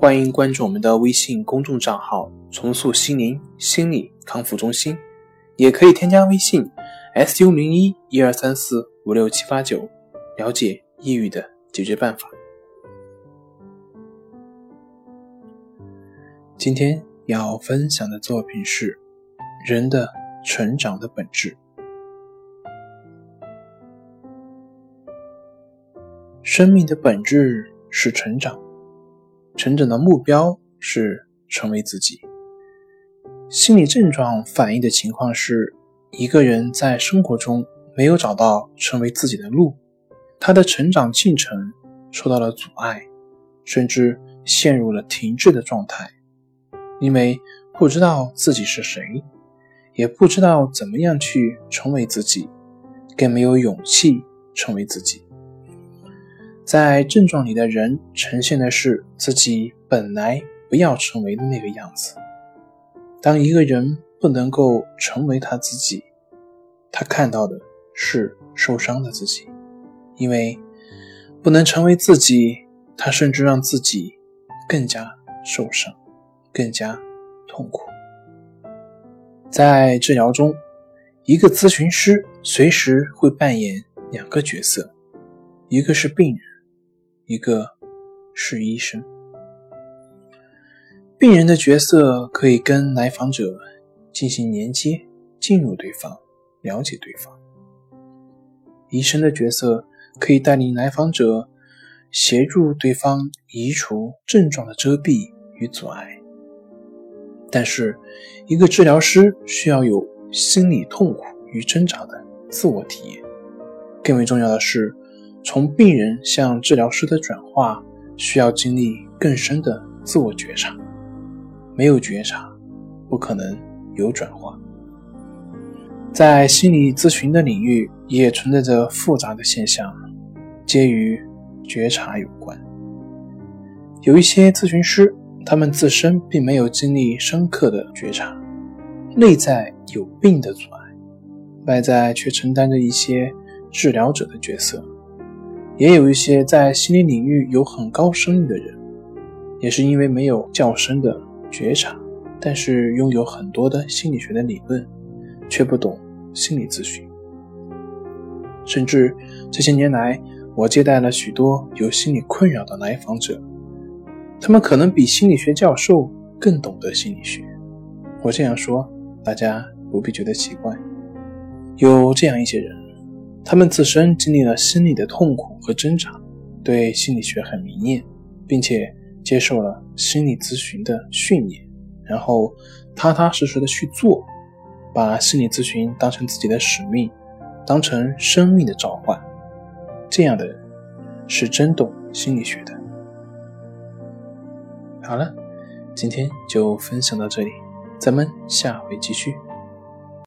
欢迎关注我们的微信公众账号“重塑心灵心理康复中心”，也可以添加微信 “su 零一一二三四五六七八九”，了解抑郁的解决办法。今天要分享的作品是《人的成长的本质》。生命的本质是成长。成长的目标是成为自己。心理症状反映的情况是，一个人在生活中没有找到成为自己的路，他的成长进程受到了阻碍，甚至陷入了停滞的状态，因为不知道自己是谁，也不知道怎么样去成为自己，更没有勇气成为自己。在症状里的人呈现的是自己本来不要成为的那个样子。当一个人不能够成为他自己，他看到的是受伤的自己，因为不能成为自己，他甚至让自己更加受伤，更加痛苦。在治疗中，一个咨询师随时会扮演两个角色，一个是病人。一个是医生，病人的角色可以跟来访者进行连接，进入对方，了解对方；医生的角色可以带领来访者，协助对方移除症状的遮蔽与阻碍。但是，一个治疗师需要有心理痛苦与挣扎的自我体验，更为重要的是。从病人向治疗师的转化，需要经历更深的自我觉察。没有觉察，不可能有转化。在心理咨询的领域，也存在着复杂的现象，皆与觉察有关。有一些咨询师，他们自身并没有经历深刻的觉察，内在有病的阻碍，外在却承担着一些治疗者的角色。也有一些在心理领域有很高声誉的人，也是因为没有较深的觉察，但是拥有很多的心理学的理论，却不懂心理咨询。甚至这些年来，我接待了许多有心理困扰的来访者，他们可能比心理学教授更懂得心理学。我这样说，大家不必觉得奇怪。有这样一些人。他们自身经历了心理的痛苦和挣扎，对心理学很迷恋，并且接受了心理咨询的训练，然后踏踏实实的去做，把心理咨询当成自己的使命，当成生命的召唤。这样的人是真懂心理学的。好了，今天就分享到这里，咱们下回继续。